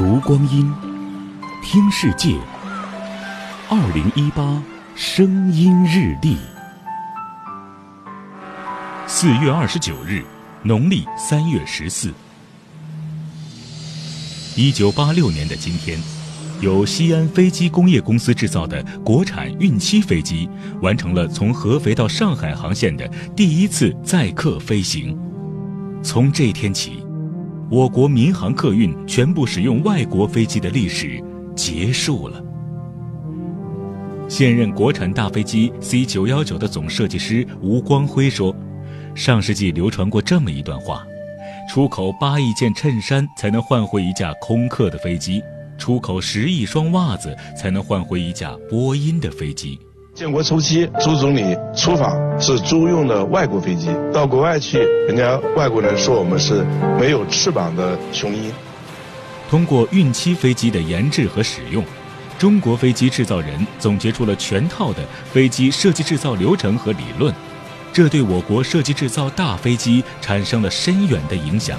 读光阴，听世界。二零一八声音日历，四月二十九日，农历三月十四。一九八六年的今天，由西安飞机工业公司制造的国产运七飞机完成了从合肥到上海航线的第一次载客飞行。从这天起。我国民航客运全部使用外国飞机的历史结束了。现任国产大飞机 C 九幺九的总设计师吴光辉说：“上世纪流传过这么一段话：出口八亿件衬衫才能换回一架空客的飞机，出口十亿双袜子才能换回一架波音的飞机。”建国初期，朱总理出访是租用的外国飞机，到国外去，人家外国人说我们是没有翅膀的雄鹰。通过运七飞机的研制和使用，中国飞机制造人总结出了全套的飞机设计制造流程和理论，这对我国设计制造大飞机产生了深远的影响。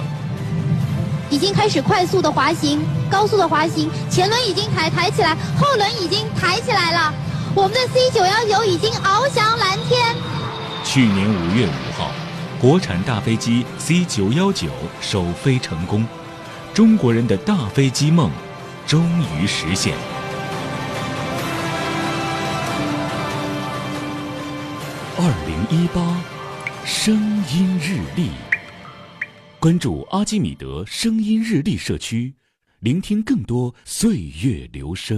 已经开始快速的滑行，高速的滑行，前轮已经抬抬起来，后轮已经抬起来了。我们的 C 九幺九已经翱翔蓝天。去年五月五号，国产大飞机 C 九幺九首飞成功，中国人的大飞机梦终于实现。二零一八声音日历，关注阿基米德声音日历社区，聆听更多岁月流声。